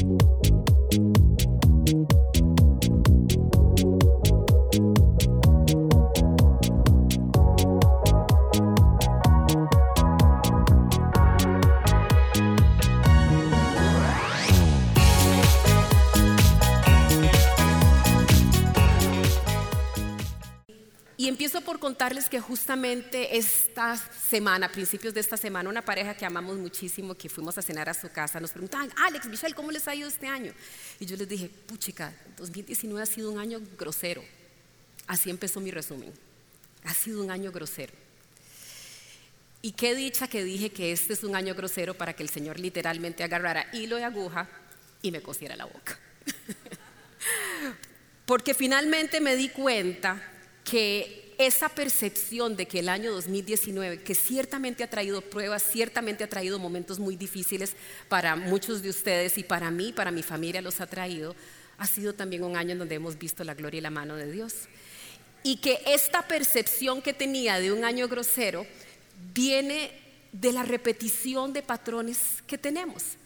thank you contarles que justamente esta semana, principios de esta semana, una pareja que amamos muchísimo, que fuimos a cenar a su casa, nos preguntaban, Alex, Michelle, ¿cómo les ha ido este año? Y yo les dije, puchica, 2019 ha sido un año grosero. Así empezó mi resumen. Ha sido un año grosero. Y qué dicha que dije que este es un año grosero para que el Señor literalmente agarrara hilo de aguja y me cosiera la boca. Porque finalmente me di cuenta que esa percepción de que el año 2019, que ciertamente ha traído pruebas, ciertamente ha traído momentos muy difíciles para muchos de ustedes y para mí, para mi familia los ha traído, ha sido también un año en donde hemos visto la gloria y la mano de Dios. Y que esta percepción que tenía de un año grosero viene de la repetición de patrones que tenemos.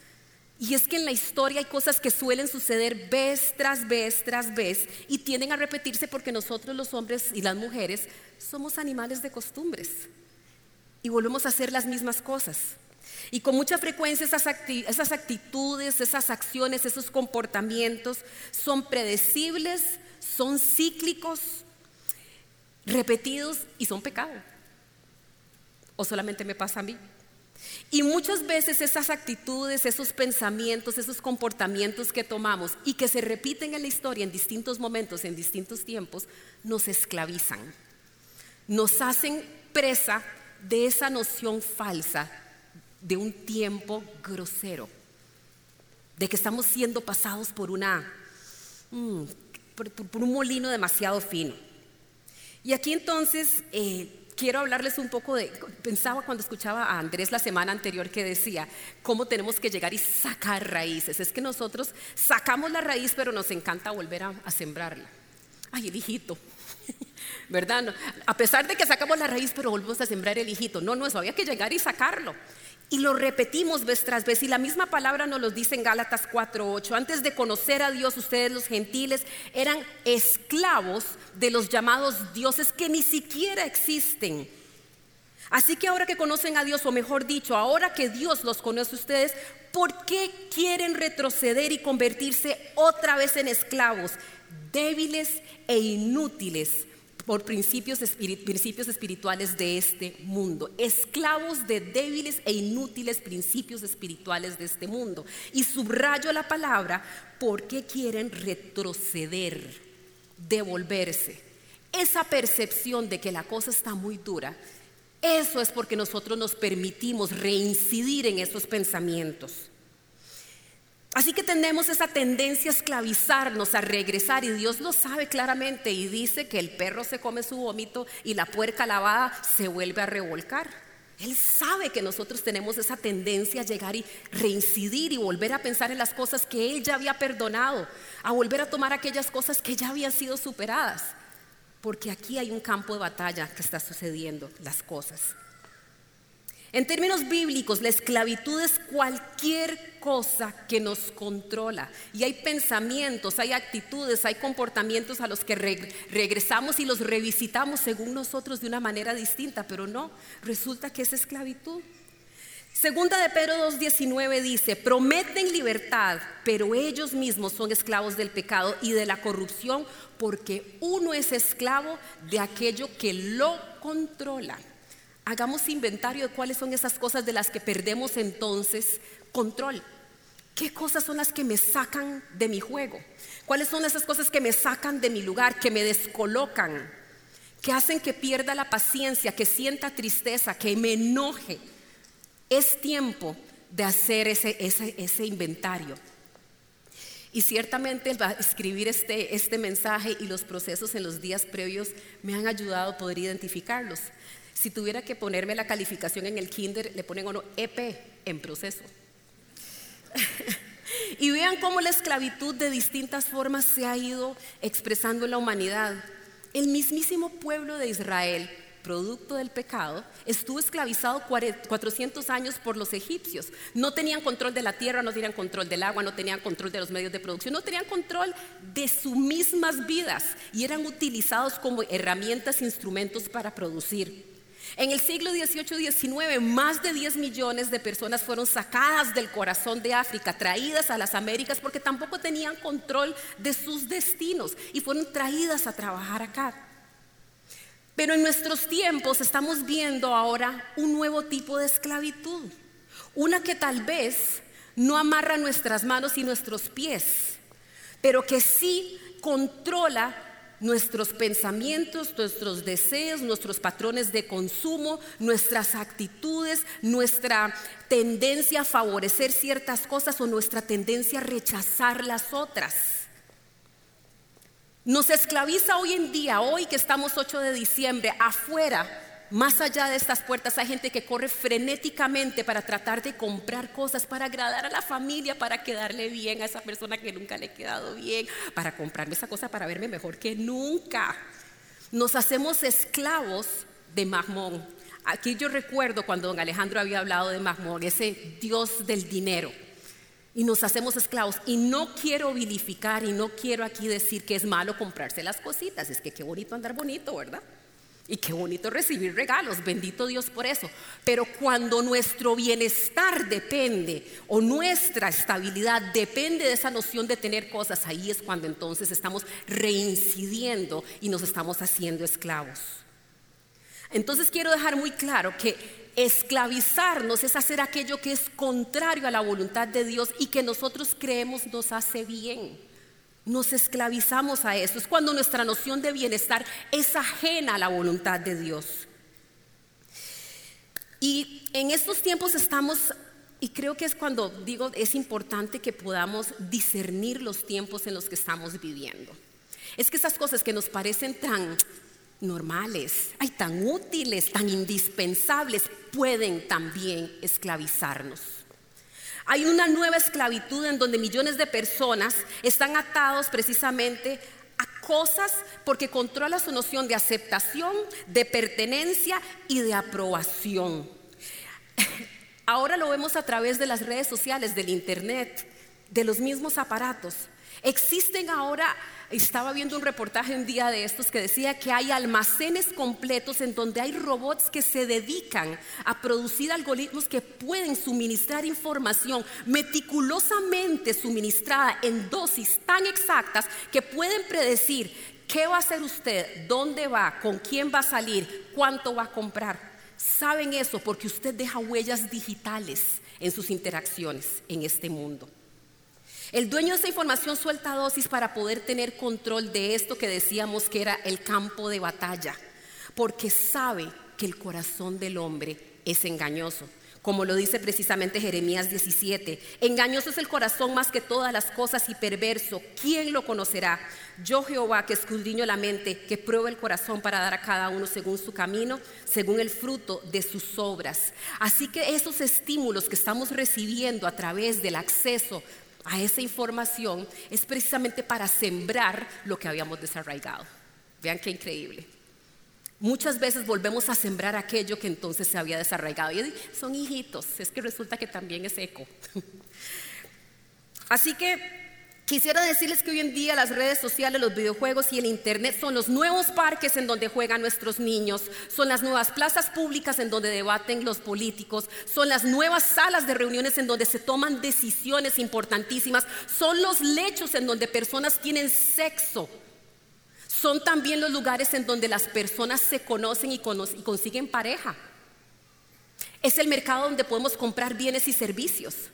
Y es que en la historia hay cosas que suelen suceder vez tras vez tras vez y tienden a repetirse porque nosotros los hombres y las mujeres somos animales de costumbres y volvemos a hacer las mismas cosas. Y con mucha frecuencia esas, esas actitudes, esas acciones, esos comportamientos son predecibles, son cíclicos, repetidos y son pecado. ¿O solamente me pasa a mí? Y muchas veces esas actitudes, esos pensamientos, esos comportamientos que tomamos y que se repiten en la historia en distintos momentos, en distintos tiempos, nos esclavizan. Nos hacen presa de esa noción falsa de un tiempo grosero, de que estamos siendo pasados por una mm, por, un molino demasiado fino. Y aquí entonces eh, quiero hablarles un poco de, pensaba cuando escuchaba a Andrés la semana anterior que decía, cómo tenemos que llegar y sacar raíces. Es que nosotros sacamos la raíz, pero nos encanta volver a, sembrarla. Ay, el hijito, ¿verdad? A pesar de que sacamos la raíz, pero volvemos a sembrar el hijito. No, no, eso había que llegar y sacarlo. Y lo repetimos vez tras vez. Y la misma palabra nos lo dice en Gálatas 4:8. Antes de conocer a Dios, ustedes los gentiles eran esclavos de los llamados dioses que ni siquiera existen. Así que ahora que conocen a Dios, o mejor dicho, ahora que Dios los conoce a ustedes, ¿por qué quieren retroceder y convertirse otra vez en esclavos débiles e inútiles? Por principios, principios espirituales de este mundo, esclavos de débiles e inútiles principios espirituales de este mundo. Y subrayo la palabra porque quieren retroceder, devolverse. Esa percepción de que la cosa está muy dura, eso es porque nosotros nos permitimos reincidir en esos pensamientos. Así que tenemos esa tendencia a esclavizarnos, a regresar, y Dios lo sabe claramente y dice que el perro se come su vómito y la puerca lavada se vuelve a revolcar. Él sabe que nosotros tenemos esa tendencia a llegar y reincidir y volver a pensar en las cosas que Él ya había perdonado, a volver a tomar aquellas cosas que ya habían sido superadas, porque aquí hay un campo de batalla que está sucediendo, las cosas. En términos bíblicos, la esclavitud es cualquier cosa que nos controla. Y hay pensamientos, hay actitudes, hay comportamientos a los que regresamos y los revisitamos según nosotros de una manera distinta, pero no, resulta que es esclavitud. Segunda de Pedro 2.19 dice, prometen libertad, pero ellos mismos son esclavos del pecado y de la corrupción porque uno es esclavo de aquello que lo controla. Hagamos inventario de cuáles son esas cosas de las que perdemos entonces control. ¿Qué cosas son las que me sacan de mi juego? ¿Cuáles son esas cosas que me sacan de mi lugar, que me descolocan, que hacen que pierda la paciencia, que sienta tristeza, que me enoje? Es tiempo de hacer ese, ese, inventario. Y ciertamente escribir este, este mensaje y los procesos en los días previos me han ayudado a poder identificarlos. Si tuviera que ponerme la calificación en el kinder, le ponen uno EP en proceso. y vean cómo la esclavitud de distintas formas se ha ido expresando en la humanidad. El mismísimo pueblo de Israel producto del pecado, estuvo esclavizado 400 años por los egipcios. No tenían control de la tierra, no tenían control del agua, no tenían control de los medios de producción, no tenían control de sus mismas vidas y eran utilizados como herramientas, instrumentos para producir. En el siglo XVIII-XIX, más de 10 millones de personas fueron sacadas del corazón de África, traídas a las Américas porque tampoco tenían control de sus destinos y fueron traídas a trabajar acá. Pero en nuestros tiempos estamos viendo ahora un nuevo tipo de esclavitud, una que tal vez no amarra nuestras manos y nuestros pies, pero que sí controla nuestros pensamientos, nuestros deseos, nuestros patrones de consumo, nuestras actitudes, nuestra tendencia a favorecer ciertas cosas o nuestra tendencia a rechazar las otras. Nos esclaviza hoy en día, hoy que estamos 8 de diciembre, afuera más allá de estas puertas hay gente que corre frenéticamente para tratar de comprar cosas, para agradar a la familia, para quedarle bien a esa persona que nunca le ha quedado bien, para comprarme esa cosa para verme mejor que nunca. Nos hacemos esclavos de Mahmón. Aquí yo recuerdo cuando don Alejandro había hablado de Mahmón, ese dios del dinero. Y nos hacemos esclavos. Y no quiero vilificar y no quiero aquí decir que es malo comprarse las cositas. Es que qué bonito andar bonito, ¿verdad? Y qué bonito recibir regalos, bendito Dios por eso. Pero cuando nuestro bienestar depende o nuestra estabilidad depende de esa noción de tener cosas, ahí es cuando entonces estamos reincidiendo y nos estamos haciendo esclavos. Entonces quiero dejar muy claro que esclavizarnos es hacer aquello que es contrario a la voluntad de Dios y que nosotros creemos nos hace bien. Nos esclavizamos a eso. Es cuando nuestra noción de bienestar es ajena a la voluntad de Dios. Y en estos tiempos estamos, y creo que es cuando digo, es importante que podamos discernir los tiempos en los que estamos viviendo. Es que esas cosas que nos parecen tan normales, ay, tan útiles, tan indispensables, pueden también esclavizarnos. Hay una nueva esclavitud en donde millones de personas están atados precisamente a cosas porque controla su noción de aceptación, de pertenencia y de aprobación. Ahora lo vemos a través de las redes sociales, del internet, de los mismos aparatos. Existen ahora estaba viendo un reportaje un día de estos que decía que hay almacenes completos en donde hay robots que se dedican a producir algoritmos que pueden suministrar información meticulosamente suministrada en dosis tan exactas que pueden predecir qué va a hacer usted, dónde va, con quién va a salir, cuánto va a comprar. Saben eso porque usted deja huellas digitales en sus interacciones en este mundo. El dueño de esa información suelta dosis para poder tener control de esto que decíamos que era el campo de batalla, porque sabe que el corazón del hombre es engañoso. Como lo dice precisamente Jeremías 17, engañoso es el corazón más que todas las cosas y perverso. ¿Quién lo conocerá? Yo Jehová que escudriño la mente, que prueba el corazón para dar a cada uno según su camino, según el fruto de sus obras. Así que esos estímulos que estamos recibiendo a través del acceso a esa información es precisamente para sembrar lo que habíamos desarraigado. Vean qué increíble. Muchas veces volvemos a sembrar aquello que entonces se había desarraigado. Y son hijitos, es que resulta que también es eco. Así que Quisiera decirles que hoy en día las redes sociales, los videojuegos y el Internet son los nuevos parques en donde juegan nuestros niños, son las nuevas plazas públicas en donde debaten los políticos, son las nuevas salas de reuniones en donde se toman decisiones importantísimas, son los lechos en donde personas tienen sexo, son también los lugares en donde las personas se conocen y, y consiguen pareja. Es el mercado donde podemos comprar bienes y servicios.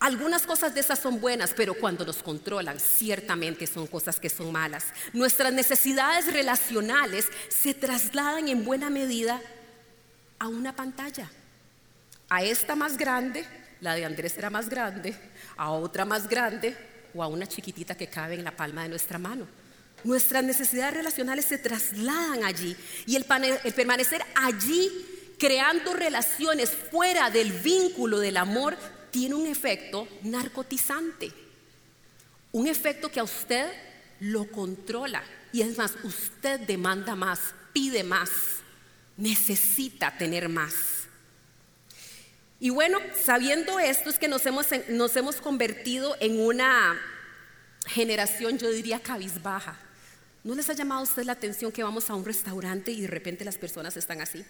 Algunas cosas de esas son buenas, pero cuando nos controlan, ciertamente son cosas que son malas. Nuestras necesidades relacionales se trasladan en buena medida a una pantalla. A esta más grande, la de Andrés era más grande, a otra más grande o a una chiquitita que cabe en la palma de nuestra mano. Nuestras necesidades relacionales se trasladan allí y el, el permanecer allí creando relaciones fuera del vínculo del amor tiene un efecto narcotizante, un efecto que a usted lo controla y es más, usted demanda más, pide más. necesita tener más. Y bueno, sabiendo esto es que nos hemos, nos hemos convertido en una generación, yo diría, cabizbaja. ¿No les ha llamado a usted la atención que vamos a un restaurante y de repente las personas están así?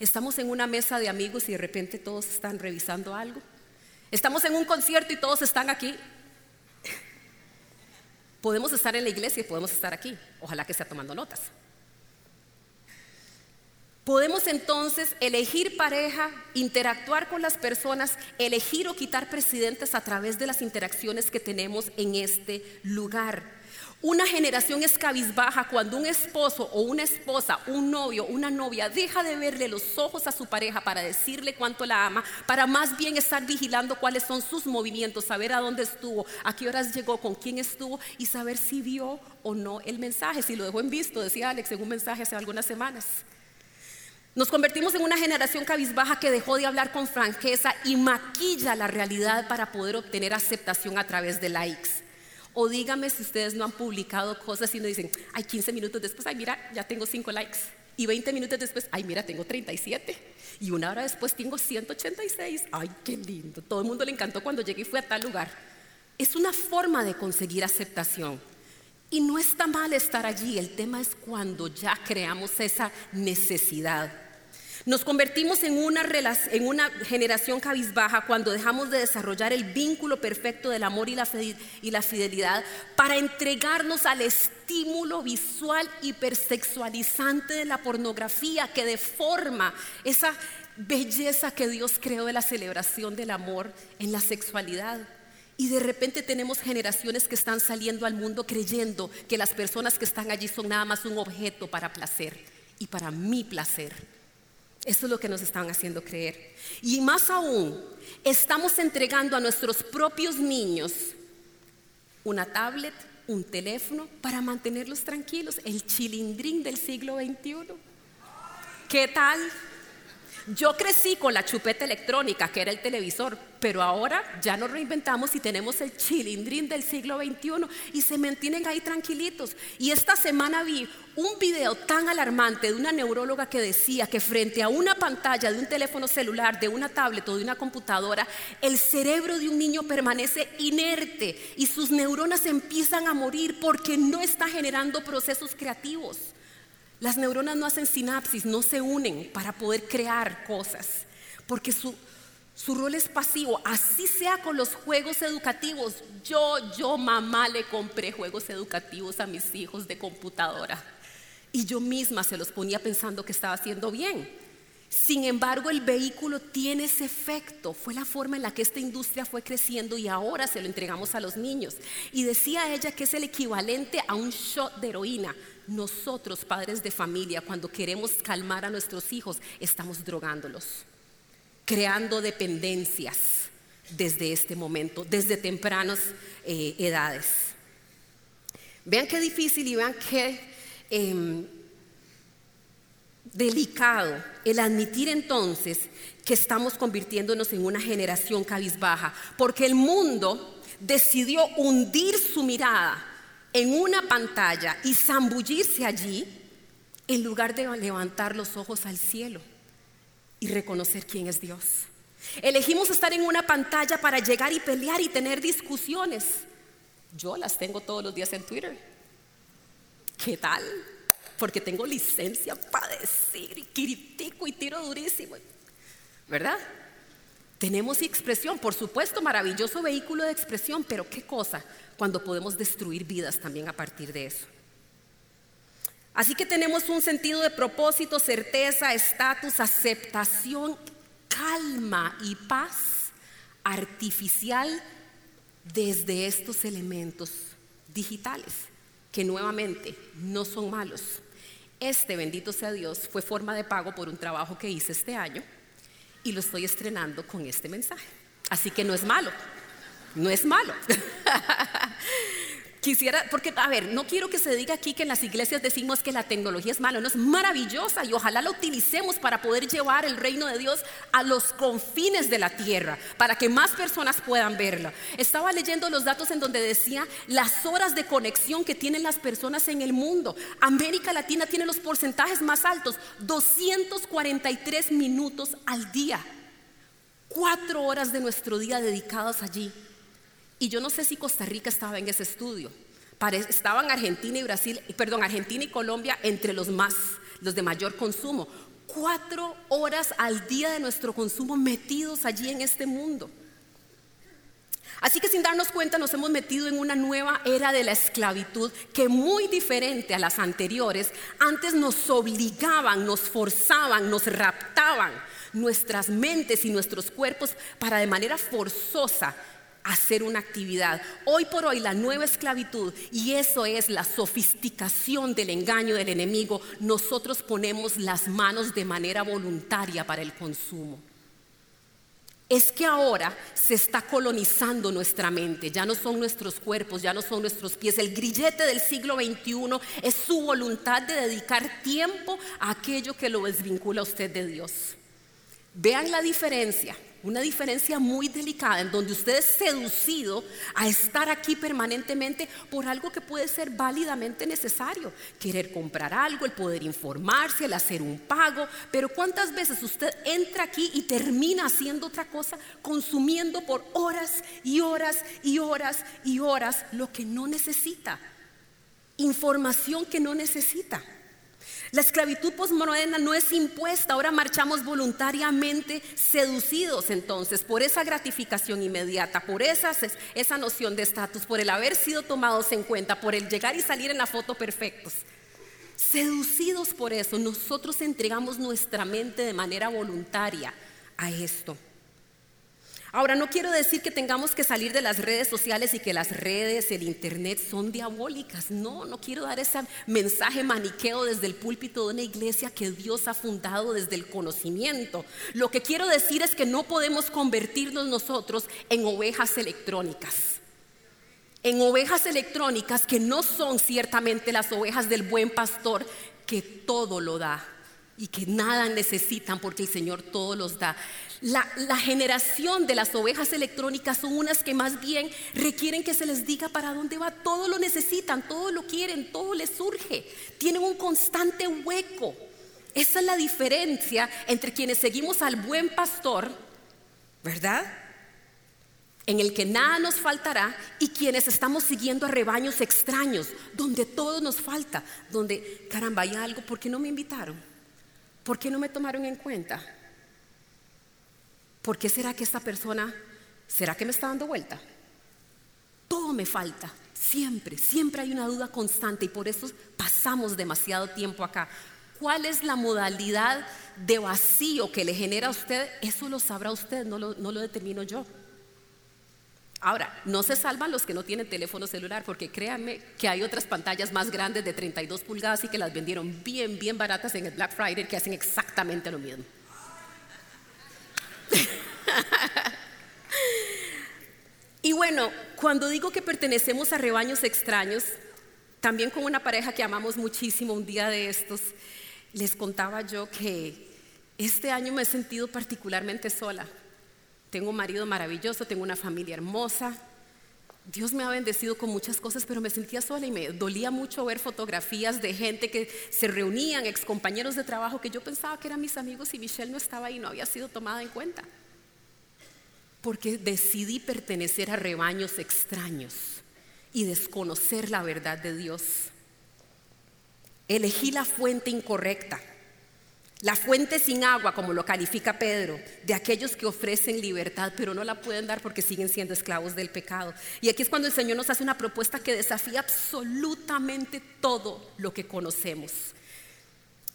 Estamos en una mesa de amigos y de repente todos están revisando algo. Estamos en un concierto y todos están aquí. Podemos estar en la iglesia y podemos estar aquí. Ojalá que sea tomando notas. Podemos entonces elegir pareja, interactuar con las personas, elegir o quitar presidentes a través de las interacciones que tenemos en este lugar. Una generación es cabizbaja cuando un esposo o una esposa, un novio, una novia deja de verle los ojos a su pareja para decirle cuánto la ama, para más bien estar vigilando cuáles son sus movimientos, saber a dónde estuvo, a qué horas llegó, con quién estuvo y saber si vio o no el mensaje, si lo dejó en visto, decía Alex en un mensaje hace algunas semanas. Nos convertimos en una generación cabizbaja que dejó de hablar con franqueza y maquilla la realidad para poder obtener aceptación a través de likes. O dígame si ustedes no han publicado cosas y no dicen, ay, 15 minutos después, ay, mira, ya tengo 5 likes. Y 20 minutos después, ay, mira, tengo 37. Y una hora después tengo 186. Ay, qué lindo. Todo el mundo le encantó cuando llegué y fui a tal lugar. Es una forma de conseguir aceptación. Y no está mal estar allí. El tema es cuando ya creamos esa necesidad. Nos convertimos en una, en una, generación cabizbaja cuando dejamos de desarrollar el vínculo perfecto del amor y la, y la fidelidad para entregarnos al estímulo visual hipersexualizante de la pornografía que deforma esa belleza que Dios creó de la celebración del amor en la sexualidad. Y de repente tenemos generaciones que están saliendo al mundo creyendo que las personas que están allí son nada más un objeto para placer y para mi placer. Eso es lo que nos están haciendo creer. Y más aún, estamos entregando a nuestros propios niños una tablet, un teléfono para mantenerlos tranquilos, el chilindrín del siglo XXI. ¿Qué tal? Yo crecí con la chupeta electrónica, que era el televisor, pero ahora ya nos reinventamos y tenemos el chilindrín del siglo XXI y se mantienen ahí tranquilitos. Y esta semana vi un video tan alarmante de una neuróloga que decía que frente a una pantalla de un teléfono celular, de una tablet o de una computadora, el cerebro de un niño permanece inerte y sus neuronas empiezan a morir porque no está generando procesos creativos. Las neuronas no hacen sinapsis, no se unen para poder crear cosas, porque su, su rol es pasivo, así sea con los juegos educativos. Yo, yo mamá le compré juegos educativos a mis hijos de computadora y yo misma se los ponía pensando que estaba haciendo bien. Sin embargo, el vehículo tiene ese efecto. Fue la forma en la que esta industria fue creciendo y ahora se lo entregamos a los niños. Y decía ella que es el equivalente a un shot de heroína. Nosotros, padres de familia, cuando queremos calmar a nuestros hijos, estamos drogándolos, creando dependencias desde este momento, desde tempranas eh, edades. Vean qué difícil y vean qué em, delicado el admitir entonces que estamos convirtiéndonos en una generación cabizbaja, porque el mundo decidió hundir su mirada en una pantalla y zambullirse allí en lugar de levantar los ojos al cielo y reconocer quién es Dios. Elegimos estar en una pantalla para llegar y pelear y tener discusiones. Yo las tengo todos los días en Twitter. ¿Qué tal? Porque tengo licencia para decir y critico y tiro durísimo. ¿Verdad? Tenemos expresión, por supuesto, maravilloso vehículo de expresión, pero ¿qué cosa? cuando podemos destruir vidas también a partir de eso. Así que tenemos un sentido de propósito, certeza, estatus, aceptación, calma y paz artificial desde estos elementos digitales, que nuevamente no son malos. Este, bendito sea Dios, fue forma de pago por un trabajo que hice este año y lo estoy estrenando con este mensaje. Así que no es malo. No es malo. Quisiera, porque, a ver, no quiero que se diga aquí que en las iglesias decimos que la tecnología es mala, no es maravillosa y ojalá la utilicemos para poder llevar el reino de Dios a los confines de la tierra, para que más personas puedan verla. Estaba leyendo los datos en donde decía las horas de conexión que tienen las personas en el mundo. América Latina tiene los porcentajes más altos, 243 minutos al día. Cuatro horas de nuestro día dedicados allí. Y yo no sé si Costa Rica estaba en ese estudio. Estaban Argentina y Brasil, perdón, Argentina y Colombia entre los más, los de mayor consumo. Cuatro horas al día de nuestro consumo metidos allí en este mundo. Así que sin darnos cuenta nos hemos metido en una nueva era de la esclavitud que muy diferente a las anteriores, antes nos obligaban, nos forzaban, nos raptaban nuestras mentes y nuestros cuerpos para de manera forzosa hacer una actividad. Hoy por hoy la nueva esclavitud, y eso es la sofisticación del engaño del enemigo, nosotros ponemos las manos de manera voluntaria para el consumo. Es que ahora se está colonizando nuestra mente, ya no son nuestros cuerpos, ya no son nuestros pies. El grillete del siglo XXI es su voluntad de dedicar tiempo a aquello que lo desvincula a usted de Dios. Vean la diferencia una diferencia muy delicada en donde usted es seducido a estar aquí permanentemente por algo que puede ser válidamente necesario. Querer comprar algo, el poder informarse, el hacer un pago. Pero ¿cuántas veces usted entra aquí y termina haciendo otra cosa, consumiendo por horas y horas y horas y horas lo que no necesita? Información que no necesita. La esclavitud posmoderna no es impuesta, ahora marchamos voluntariamente seducidos entonces por esa gratificación inmediata, por esa, esa noción de estatus, por el haber sido tomados en cuenta, por el llegar y salir en la foto perfectos. Seducidos por eso, nosotros entregamos nuestra mente de manera voluntaria a esto. Ahora, no quiero decir que tengamos que salir de las redes sociales y que las redes, el Internet son diabólicas. No, no quiero dar ese mensaje maniqueo desde el púlpito de una iglesia que Dios ha fundado desde el conocimiento. Lo que quiero decir es que no podemos convertirnos nosotros en ovejas electrónicas. En ovejas electrónicas que no son ciertamente las ovejas del buen pastor que todo lo da y que nada necesitan porque el Señor todo los da. La, generación de las ovejas electrónicas son unas que más bien requieren que se les diga para dónde va. Todo lo necesitan, todo lo quieren, todo les surge. Tienen un constante hueco. Esa es la diferencia entre quienes seguimos al buen pastor, ¿verdad? En el que nada nos faltará y quienes estamos siguiendo a rebaños extraños, donde todo nos falta, donde, caramba, hay algo, ¿por qué no me invitaron? ¿Por qué no me tomaron en cuenta? ¿por qué será que esta persona, será que me está dando vuelta? Todo me falta, siempre, siempre hay una duda constante y por eso pasamos demasiado tiempo acá. ¿Cuál es la modalidad de vacío que le genera a usted? Eso lo sabrá usted, no lo, no lo determino yo. Ahora, no se salvan los que no tienen teléfono celular, porque créanme que hay otras pantallas más grandes de 32 pulgadas y que las vendieron bien, bien baratas en el Black Friday que hacen exactamente lo mismo. y bueno, cuando digo que pertenecemos a rebaños extraños, también con una pareja que amamos muchísimo, un día de estos, les contaba yo que este año me he sentido particularmente sola. Tengo un marido maravilloso, tengo una familia hermosa. Dios me ha bendecido con muchas cosas, pero me sentía sola y me dolía mucho ver fotografías de gente que se reunían, ex compañeros de trabajo que yo pensaba que eran mis amigos y Michelle no estaba ahí, no había sido tomada en cuenta porque decidí pertenecer a rebaños extraños y desconocer la verdad de Dios. Elegí la fuente incorrecta, la fuente sin agua, como lo califica Pedro, de aquellos que ofrecen libertad, pero no la pueden dar porque siguen siendo esclavos del pecado. Y aquí es cuando el Señor nos hace una propuesta que desafía absolutamente todo lo que conocemos.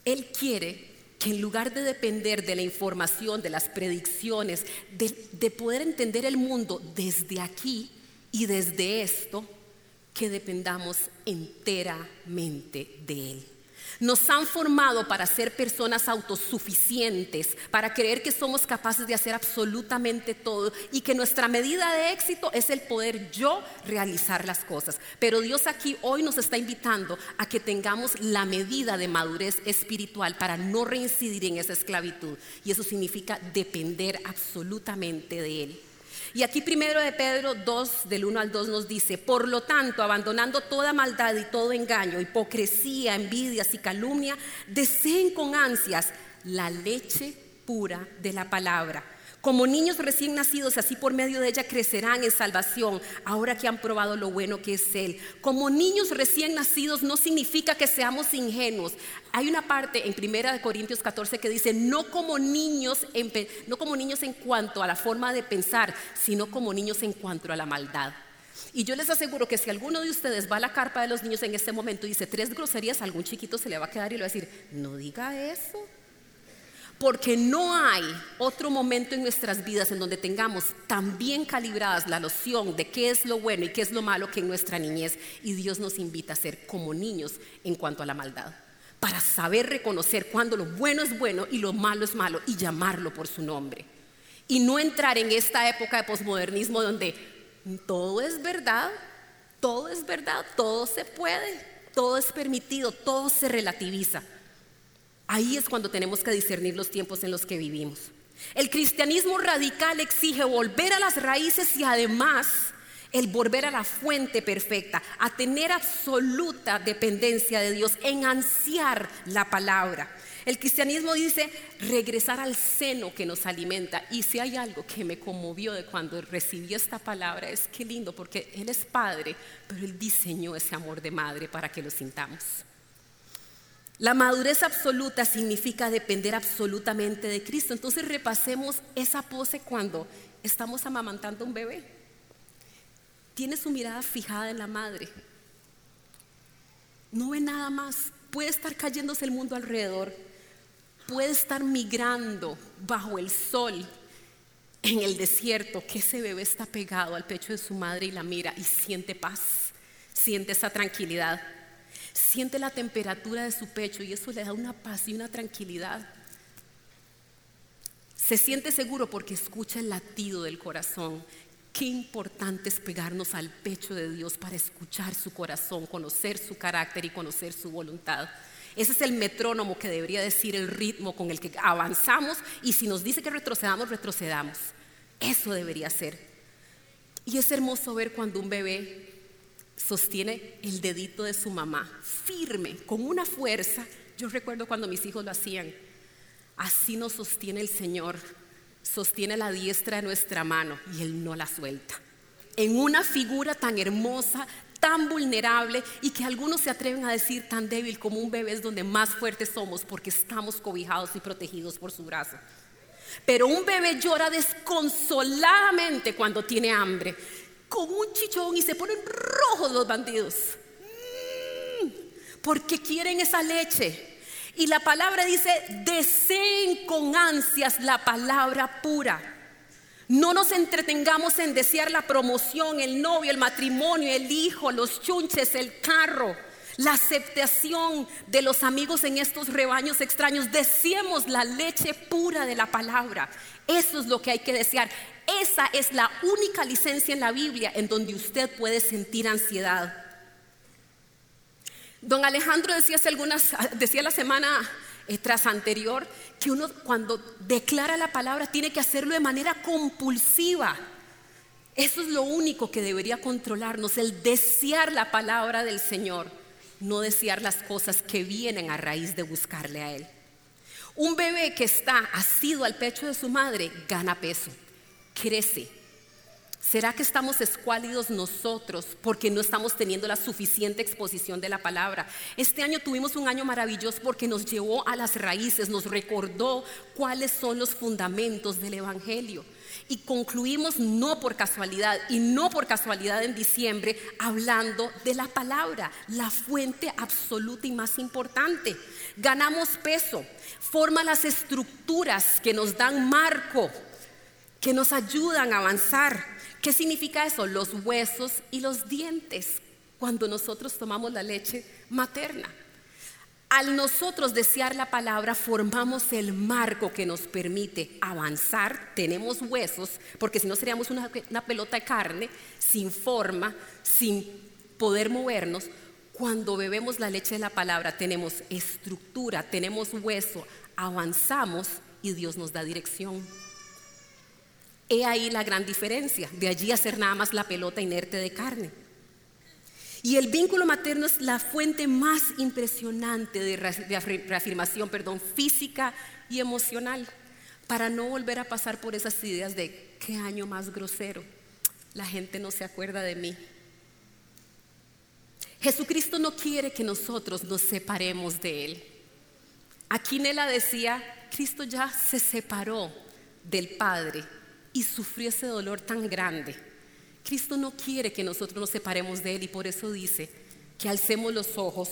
Él quiere que en lugar de depender de la información, de las predicciones, de, poder entender el mundo desde aquí y desde esto, que dependamos enteramente de Él. Nos han formado para ser personas autosuficientes, para creer que somos capaces de hacer absolutamente todo y que nuestra medida de éxito es el poder yo realizar las cosas. Pero Dios aquí hoy nos está invitando a que tengamos la medida de madurez espiritual para no reincidir en esa esclavitud. Y eso significa depender absolutamente de Él. Y aquí primero de Pedro 2, del 1 al 2 nos dice, por lo tanto, abandonando toda maldad y todo engaño, hipocresía, envidias y calumnia, deseen con ansias la leche pura de la palabra como niños recién nacidos, así por medio de ella crecerán en salvación, ahora que han probado lo bueno que es Él. Como niños recién nacidos no significa que seamos ingenuos. Hay una parte en 1 Corintios 14 que dice, no como, niños en, no como niños en cuanto a la forma de pensar, sino como niños en cuanto a la maldad. Y yo les aseguro que si alguno de ustedes va a la carpa de los niños en este momento y dice tres groserías, algún chiquito se le va a quedar y le va a decir, no diga eso. Porque no hay otro momento en nuestras vidas en donde tengamos tan bien calibradas la noción de qué es lo bueno y qué es lo malo que en nuestra niñez. Y Dios nos invita a ser como niños en cuanto a la maldad. Para saber reconocer cuando lo bueno es bueno y lo malo es malo y llamarlo por su nombre. Y no entrar en esta época de posmodernismo donde todo es verdad, todo es verdad, todo se puede, todo es permitido, todo se relativiza. Ahí es cuando tenemos que discernir los tiempos en los que vivimos. El cristianismo radical exige volver a las raíces y además el volver a la fuente perfecta, a tener absoluta dependencia de Dios, en ansiar la palabra. El cristianismo dice regresar al seno que nos alimenta. Y si hay algo que me conmovió de cuando recibí esta palabra, es que lindo, porque Él es padre, pero Él diseñó ese amor de madre para que lo sintamos. La madurez absoluta significa depender absolutamente de Cristo. Entonces repasemos esa pose cuando estamos amamantando un bebé. Tiene su mirada fijada en la madre. No ve nada más. Puede estar cayéndose el mundo alrededor. Puede estar migrando bajo el sol en el desierto, que ese bebé está pegado al pecho de su madre y la mira y siente paz, siente esa tranquilidad siente la temperatura de su pecho y eso le da una paz y una tranquilidad. Se siente seguro porque escucha el latido del corazón. Qué importante es pegarnos al pecho de Dios para escuchar su corazón, conocer su carácter y conocer su voluntad. Ese es el metrónomo que debería decir el ritmo con el que avanzamos y si nos dice que retrocedamos, retrocedamos. Eso debería ser. Y es hermoso ver cuando un bebé sostiene el dedito de su mamá, firme, con una fuerza. Yo recuerdo cuando mis hijos lo hacían. Así nos sostiene el Señor, sostiene la diestra de nuestra mano y Él no la suelta. En una figura tan hermosa, tan vulnerable y que algunos se atreven a decir tan débil como un bebé es donde más fuertes somos porque estamos cobijados y protegidos por su brazo. Pero un bebé llora desconsoladamente cuando tiene hambre con un chichón y se ponen rojos los bandidos. Mm, porque quieren esa leche. Y la palabra dice, deseen con ansias la palabra pura. No nos entretengamos en desear la promoción, el novio, el matrimonio, el hijo, los chunches, el carro, la aceptación de los amigos en estos rebaños extraños. Deseemos la leche pura de la palabra. Eso es lo que hay que desear. Esa es la única licencia en la Biblia en donde usted puede sentir ansiedad. Don Alejandro decía hace algunas, decía la semana eh, tras anterior que uno cuando declara la palabra tiene que hacerlo de manera compulsiva. Eso es lo único que debería controlarnos, el desear la palabra del Señor, no desear las cosas que vienen a raíz de buscarle a Él. Un bebé que está asido al pecho de su madre gana peso crece. ¿Será que estamos escuálidos nosotros porque no estamos teniendo la suficiente exposición de la palabra? Este año tuvimos un año maravilloso porque nos llevó a las raíces, nos recordó cuáles son los fundamentos del Evangelio. Y concluimos no por casualidad y no por casualidad en diciembre hablando de la palabra, la fuente absoluta y más importante. Ganamos peso, forma las estructuras que nos dan marco que nos ayudan a avanzar. ¿Qué significa eso? Los huesos y los dientes cuando nosotros tomamos la leche materna. Al nosotros desear la palabra, formamos el marco que nos permite avanzar. Tenemos huesos, porque si no seríamos una, una, pelota de carne, sin forma, sin poder movernos. Cuando bebemos la leche de la palabra, tenemos estructura, tenemos hueso, avanzamos y Dios nos da dirección. He ahí la gran diferencia, de allí a ser nada más la pelota inerte de carne. Y el vínculo materno es la fuente más impresionante de reafirmación perdón, física y emocional, para no volver a pasar por esas ideas de qué año más grosero, la gente no se acuerda de mí. Jesucristo no quiere que nosotros nos separemos de Él. Aquí Nela decía, Cristo ya se separó del Padre y sufrió ese dolor tan grande. Cristo no quiere que nosotros nos separemos de Él y por eso dice que alcemos los ojos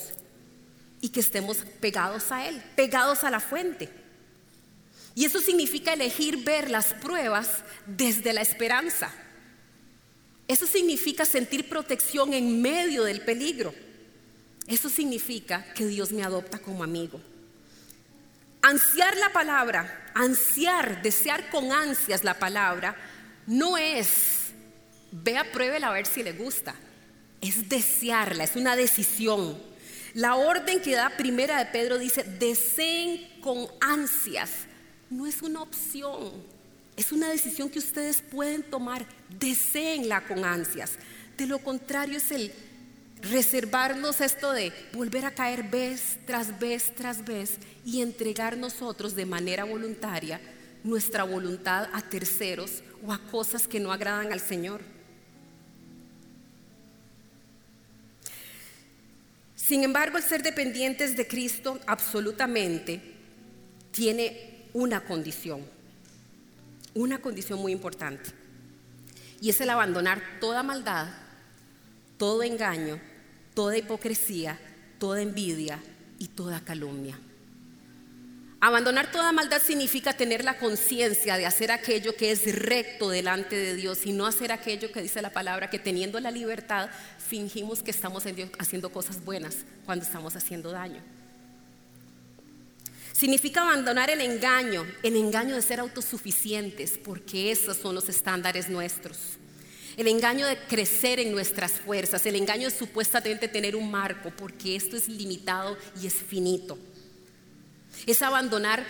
y que estemos pegados a Él, pegados a la fuente. Y eso significa elegir ver las pruebas desde la esperanza. Eso significa sentir protección en medio del peligro. Eso significa que Dios me adopta como amigo. Ansiar la palabra, ansiar, desear con ansias la palabra, no es, vea, pruébela a ver si le gusta, es desearla, es una decisión. La orden que da primera de Pedro dice, deseen con ansias, no es una opción, es una decisión que ustedes pueden tomar, deseenla con ansias. De lo contrario es el reservarnos esto de volver a caer vez tras vez tras vez y entregar nosotros de manera voluntaria nuestra voluntad a terceros o a cosas que no agradan al Señor. Sin embargo, el ser dependientes de Cristo absolutamente tiene una condición, una condición muy importante, y es el abandonar toda maldad, todo engaño, toda hipocresía, toda envidia y toda calumnia. Abandonar toda maldad significa tener la conciencia de hacer aquello que es recto delante de Dios y no hacer aquello que dice la palabra, que teniendo la libertad fingimos que estamos haciendo cosas buenas cuando estamos haciendo daño. Significa abandonar el engaño, el engaño de ser autosuficientes, porque esos son los estándares nuestros el engaño de crecer en nuestras fuerzas, el engaño de supuestamente tener un marco, porque esto es limitado y es finito. Es abandonar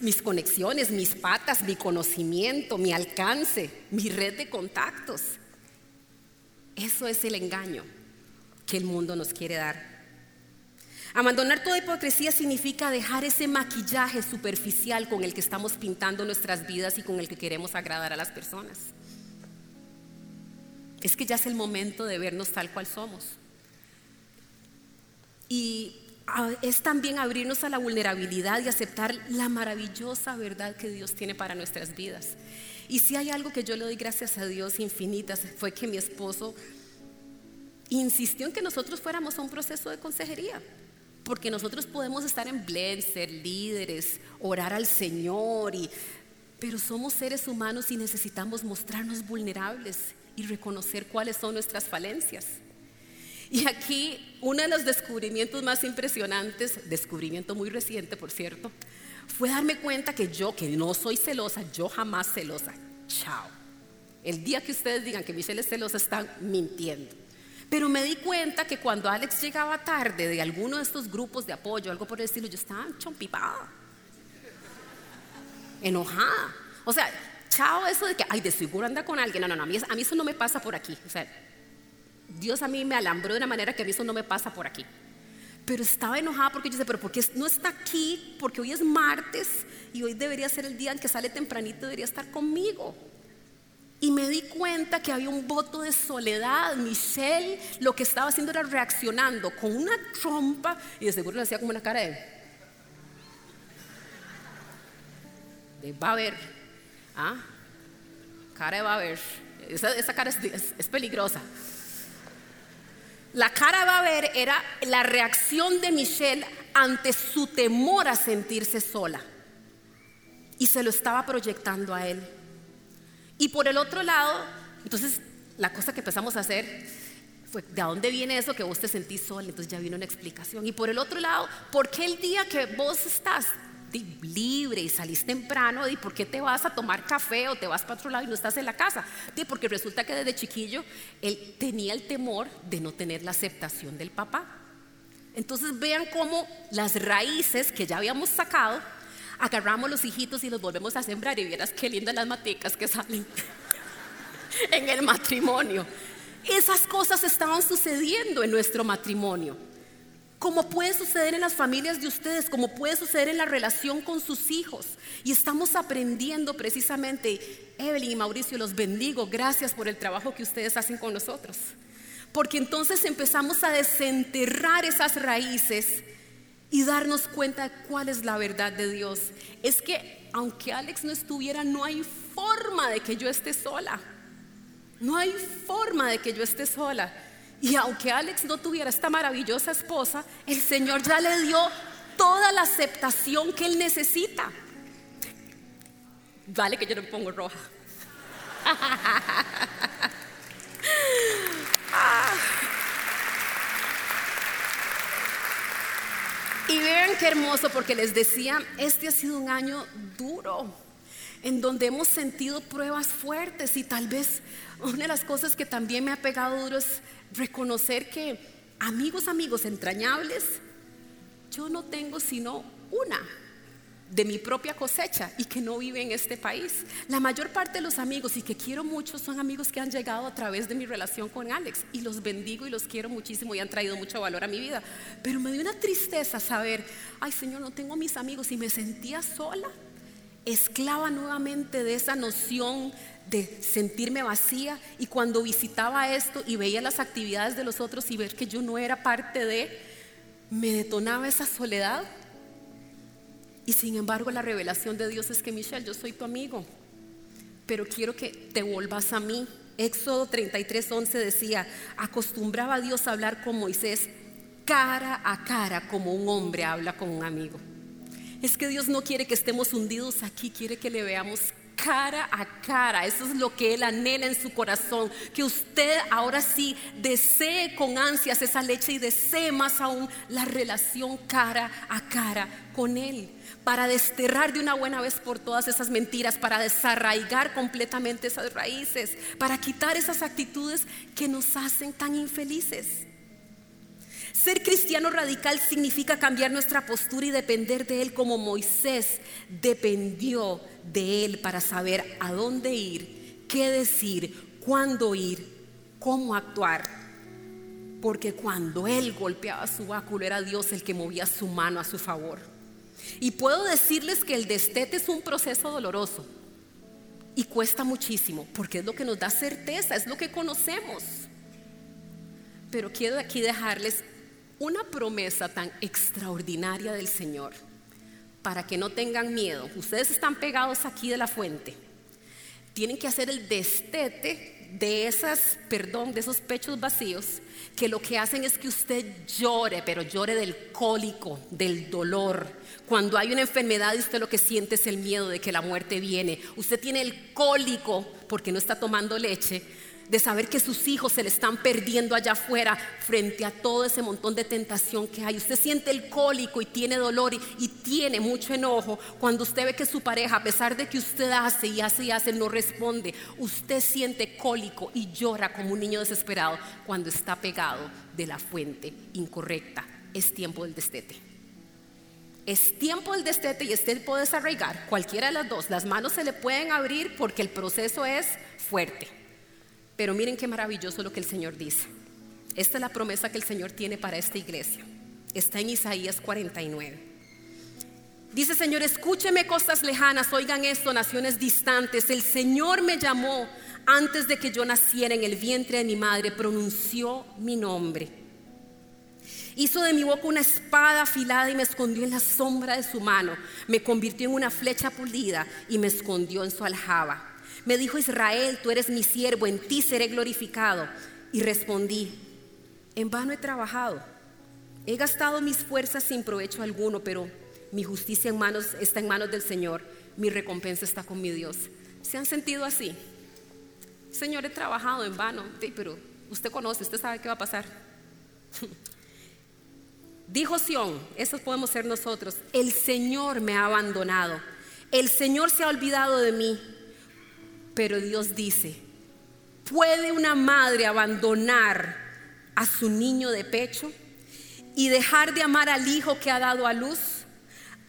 mis conexiones, mis patas, mi conocimiento, mi alcance, mi red de contactos. Eso es el engaño que el mundo nos quiere dar. Abandonar toda hipocresía significa dejar ese maquillaje superficial con el que estamos pintando nuestras vidas y con el que queremos agradar a las personas es que ya es el momento de vernos tal cual somos. Y es también abrirnos a la vulnerabilidad y aceptar la maravillosa verdad que Dios tiene para nuestras vidas. Y si hay algo que yo le doy gracias a Dios infinitas, fue que mi esposo insistió en que nosotros fuéramos a un proceso de consejería. Porque nosotros podemos estar en blend, ser líderes, orar al Señor, y, pero somos seres humanos y necesitamos mostrarnos vulnerables y reconocer cuáles son nuestras falencias. Y aquí uno de los descubrimientos más impresionantes, descubrimiento muy reciente por cierto, fue darme cuenta que yo, que no soy celosa, yo jamás celosa. Chao. El día que ustedes digan que Michelle es celosa, están mintiendo. Pero me di cuenta que cuando Alex llegaba tarde de alguno de estos grupos de apoyo, algo por el estilo, yo estaba chompipada, enojada. O sea, chao eso de que, ay, de seguro anda con alguien. No, no, no, a mí, eso no me pasa por aquí. O sea, Dios a mí me alambró de una manera que a mí eso no me pasa por aquí. Pero estaba enojada porque yo decía, pero ¿por qué no está aquí? Porque hoy es martes y hoy debería ser el día en que sale tempranito, debería estar conmigo. Y me di cuenta que había un voto de soledad. Michelle lo que estaba haciendo era reaccionando con una trompa y de seguro le hacía como una cara de... de va a ver, ¿Ah? Cara de Baber. Esa, esa cara es, peligrosa. La cara de era la reacción de Michelle ante su temor a sentirse sola. Y se lo estaba proyectando a él. Y por el otro lado, entonces la cosa que empezamos a hacer Fue, ¿de dónde viene eso que vos te sentís sola? Entonces ya vino una explicación. Y por el otro lado, ¿por qué el día que vos estás libre y salís temprano, ¿y por qué te vas a tomar café o te vas para otro lado y no estás en la casa? Porque resulta que desde chiquillo él tenía el temor de no tener la aceptación del papá. Entonces vean cómo las raíces que ya habíamos sacado, agarramos los hijitos y los volvemos a sembrar y vieras qué lindas las matecas que salen en el matrimonio. Esas cosas estaban sucediendo en nuestro matrimonio. Como puede suceder en las familias de ustedes, como puede suceder en la relación con sus hijos. Y estamos aprendiendo precisamente, Evelyn y Mauricio, los bendigo, gracias por el trabajo que ustedes hacen con nosotros. Porque entonces empezamos a desenterrar esas raíces y darnos cuenta de cuál es la verdad de Dios. Es que aunque Alex no estuviera, no hay forma de que yo esté sola. No hay forma de que yo esté sola. Y aunque Alex no tuviera esta maravillosa esposa, el Señor ya le dio toda la aceptación que él necesita. Vale que yo no pongo roja. Y vean qué hermoso, porque les decía, este ha sido un año duro, en donde hemos sentido pruebas fuertes y tal vez una de las cosas que también me ha pegado duro es reconocer que amigos, amigos entrañables, yo no tengo sino una de mi propia cosecha y que no vive en este país. La mayor parte de los amigos y que quiero mucho son amigos que han llegado a través de mi relación con Alex y los bendigo y los quiero muchísimo y han traído mucho valor a mi vida. Pero me dio una tristeza saber, ay Señor, no tengo mis amigos y me sentía sola, esclava nuevamente de esa noción de sentirme vacía y cuando visitaba esto y veía las actividades de los otros y ver que yo no era parte de, me detonaba esa soledad. Y sin embargo la revelación de Dios es que Michelle, yo soy tu amigo, pero quiero que te vuelvas a mí. Éxodo 33:11 decía, acostumbraba a Dios a hablar con Moisés cara a cara como un hombre habla con un amigo. Es que Dios no quiere que estemos hundidos aquí, quiere que le veamos cara a cara. Eso es lo que Él anhela en su corazón. Que usted ahora sí desee con ansias esa leche y desee más aún la relación cara a cara con Él. Para desterrar de una buena vez por todas esas mentiras, para desarraigar completamente esas raíces, para quitar esas actitudes que nos hacen tan infelices. Ser cristiano radical significa cambiar nuestra postura y depender de Él como Moisés dependió de Él para saber a dónde ir, qué decir, cuándo ir, cómo actuar. Porque cuando Él golpeaba su báculo era Dios el que movía su mano a su favor. Y puedo decirles que el destete es un proceso doloroso y cuesta muchísimo porque es lo que nos da certeza, es lo que conocemos. Pero quiero aquí dejarles una promesa tan extraordinaria del Señor para que no tengan miedo. Ustedes están pegados aquí de la fuente. Tienen que hacer el destete de esas, perdón, de esos pechos vacíos que lo que hacen es que usted llore, pero llore del cólico, del dolor. Cuando hay una enfermedad usted lo que siente es el miedo de que la muerte viene. Usted tiene el cólico porque no está tomando leche de saber que sus hijos se le están perdiendo allá afuera frente a todo ese montón de tentación que hay. Usted siente el cólico y tiene dolor y, tiene mucho enojo cuando usted ve que su pareja, a pesar de que usted hace y hace y hace, no responde. Usted siente cólico y llora como un niño desesperado cuando está pegado de la fuente incorrecta. Es tiempo del destete. Es tiempo del destete y usted puede desarraigar cualquiera de las dos. Las manos se le pueden abrir porque el proceso es fuerte. Pero miren qué maravilloso lo que el Señor dice. Esta es la promesa que el Señor tiene para esta iglesia. Está en Isaías 49. Dice Señor, escúcheme cosas lejanas, oigan esto, naciones distantes. El Señor me llamó antes de que yo naciera en el vientre de mi madre, pronunció mi nombre. Hizo de mi boca una espada afilada y me escondió en la sombra de su mano. Me convirtió en una flecha pulida y me escondió en su aljaba. Me dijo Israel, tú eres mi siervo, en ti seré glorificado. Y respondí, en vano he trabajado, he gastado mis fuerzas sin provecho alguno, pero mi justicia en manos, está en manos del Señor, mi recompensa está con mi Dios. ¿Se han sentido así? Señor, he trabajado en vano, pero Usted conoce, usted sabe qué va a pasar. Dijo Sión, eso podemos ser nosotros, el Señor me ha abandonado, el Señor se ha olvidado de mí. Pero Dios dice, ¿puede una madre abandonar a su niño de pecho y dejar de amar al hijo que ha dado a luz?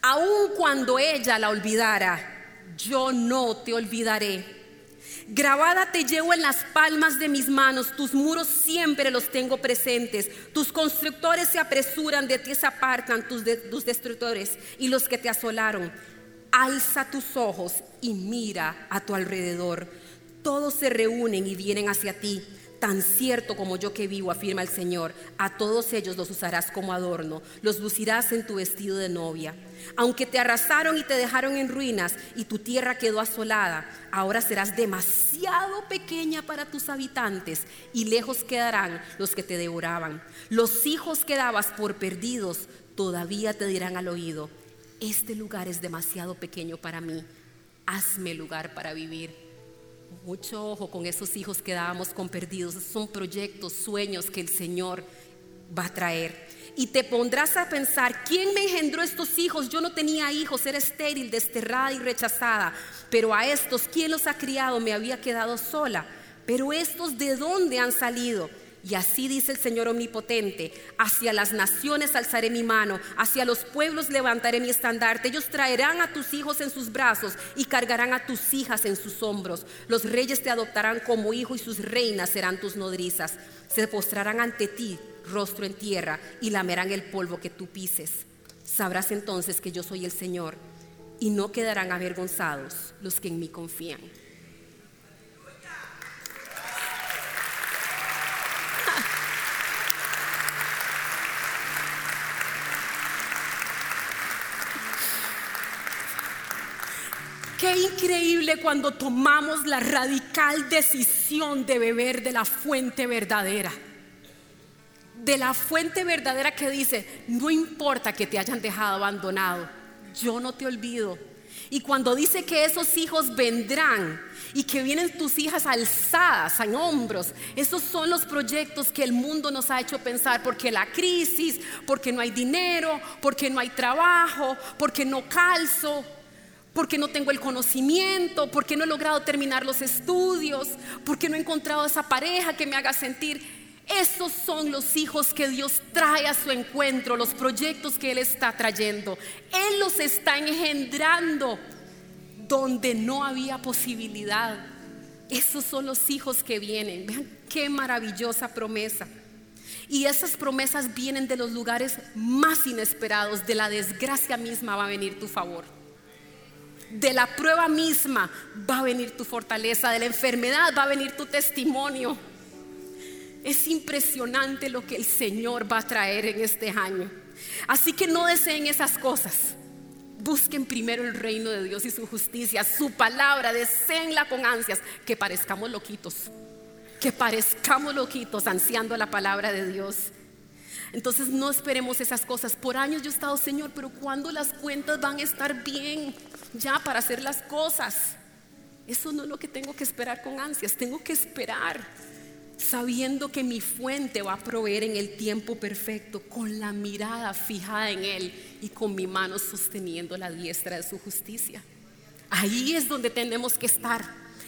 Aun cuando ella la olvidara, yo no te olvidaré Grabada te llevo en las palmas de mis manos, tus muros siempre los tengo presentes, tus constructores se apresuran, de ti se apartan tus, tus destructores y los que te asolaron. Alza tus ojos y mira a tu alrededor. Todos se reúnen y vienen hacia ti Tan cierto como yo que vivo, afirma el Señor, a todos ellos los usarás como adorno, los lucirás en tu vestido de novia. Aunque te arrasaron y te dejaron en ruinas y tu tierra quedó asolada, ahora serás demasiado pequeña para tus habitantes y lejos quedarán los que te devoraban. Los hijos que dabas por perdidos todavía te dirán al oído, este lugar es demasiado pequeño para mí, hazme lugar para vivir. Mucho ojo con esos hijos que dábamos con perdidos. Son proyectos, sueños que el Señor va a traer. Y te pondrás a pensar, ¿quién me engendró estos hijos? Yo no tenía hijos, era estéril, desterrada y rechazada. Pero a estos, ¿quién los ha criado? Me había quedado sola. Pero estos, ¿de dónde han salido? Y así dice el Señor omnipotente, hacia las naciones alzaré mi mano, hacia los pueblos levantaré mi estandarte. Ellos traerán a tus hijos en sus brazos y cargarán a tus hijas en sus hombros. Los reyes te adoptarán como hijo y sus reinas serán tus nodrizas. Se postrarán ante ti, rostro en tierra, y lamerán el polvo que tú pises. Sabrás entonces que yo soy el Señor, y no quedarán avergonzados los que en mí confían. Qué increíble cuando tomamos la radical decisión de beber de la fuente verdadera. De la fuente verdadera que dice, no importa que te hayan dejado abandonado, yo no te olvido. Y cuando dice que esos hijos vendrán y que vienen tus hijas alzadas en hombros, esos son los proyectos que el mundo nos ha hecho pensar, porque la crisis, porque no hay dinero, porque no hay trabajo, porque no calzo porque no tengo el conocimiento, porque no he logrado terminar los estudios, porque no he encontrado esa pareja que me haga sentir. Esos son los hijos que Dios trae a su encuentro, los proyectos que Él está trayendo. Él los está engendrando donde no había posibilidad. Esos son los hijos que vienen. Vean qué maravillosa promesa. Y esas promesas vienen de los lugares más inesperados, de la desgracia misma va a venir tu favor de la prueba misma va a venir tu fortaleza, de la enfermedad va a venir tu testimonio. Es impresionante lo que el Señor va a traer en este año. Así que no deseen esas cosas. Busquen primero el reino de Dios y su justicia, su palabra, deseenla con ansias, que parezcamos loquitos, que parezcamos loquitos ansiando la palabra de Dios. Entonces no esperemos esas cosas. Por años yo he estado, Señor, pero ¿cuándo las cuentas van a estar bien? ya para hacer las cosas. Eso no es lo que tengo que esperar con ansias, tengo que esperar sabiendo que mi fuente va a proveer en el tiempo perfecto, con la mirada fijada en Él y con mi mano sosteniendo la diestra de su justicia. Ahí es donde tenemos que estar.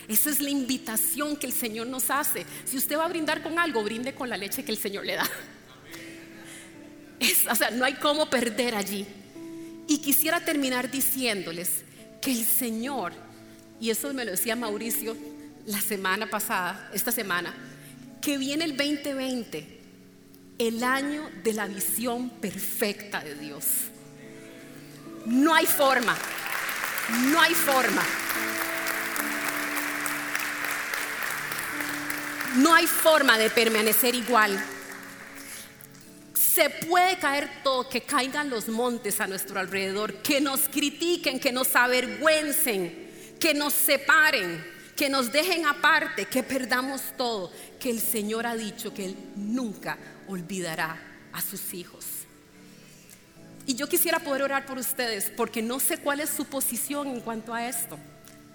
Esa es la invitación que el Señor nos hace. Si usted va a brindar con algo, brinde con la leche que el Señor le da. O sea, no hay cómo perder allí. Y quisiera terminar diciéndoles que el Señor, y eso me lo decía Mauricio la semana pasada, esta semana, que viene el 2020, el año de la visión perfecta de Dios. No hay forma, no hay forma. No hay forma de permanecer igual se puede caer todo, que caigan los montes a nuestro alrededor, que nos critiquen, que nos avergüencen, que nos separen, que nos dejen aparte, que perdamos todo, que el Señor ha dicho que Él nunca olvidará a sus hijos. Y yo quisiera poder orar por ustedes porque no sé cuál es su posición en cuanto a esto.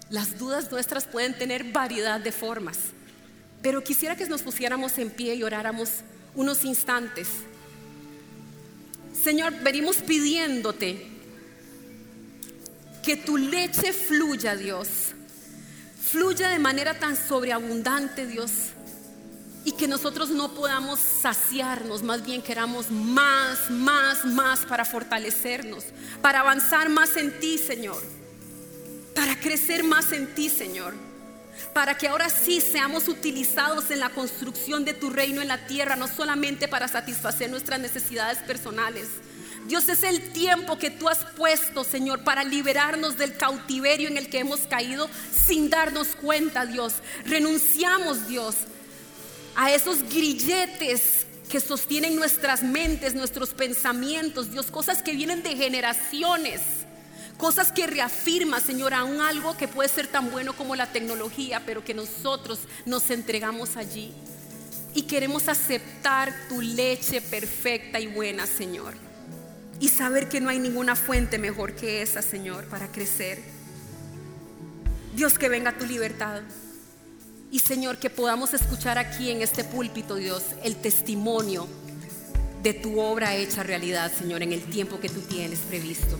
Las dudas nuestras pueden tener variedad de formas. Pero quisiera que nos pusiéramos en pie y oráramos unos instantes. Señor, venimos pidiéndote que tu leche fluya, Dios. Fluya de manera tan sobreabundante, Dios. Y que nosotros no podamos saciarnos, más bien queramos más, más, más para fortalecernos, para avanzar más en ti, Señor. Para crecer más en ti, Señor para que ahora sí seamos utilizados en la construcción de tu reino en la tierra, no solamente para satisfacer nuestras necesidades personales. Dios es el tiempo que tú has puesto, Señor, para liberarnos del cautiverio en el que hemos caído sin darnos cuenta, Dios. Renunciamos, Dios, a esos grilletes que sostienen nuestras mentes, nuestros pensamientos, Dios, cosas que vienen de generaciones Cosas que reafirma, Señor, aún algo que puede ser tan bueno como la tecnología, pero que nosotros nos entregamos allí. Y queremos aceptar tu leche perfecta y buena, Señor. Y saber que no hay ninguna fuente mejor que esa, Señor, para crecer. Dios, que venga tu libertad. Y Señor, que podamos escuchar aquí en este púlpito, Dios, el testimonio de tu obra hecha realidad, Señor, en el tiempo que tú tienes previsto.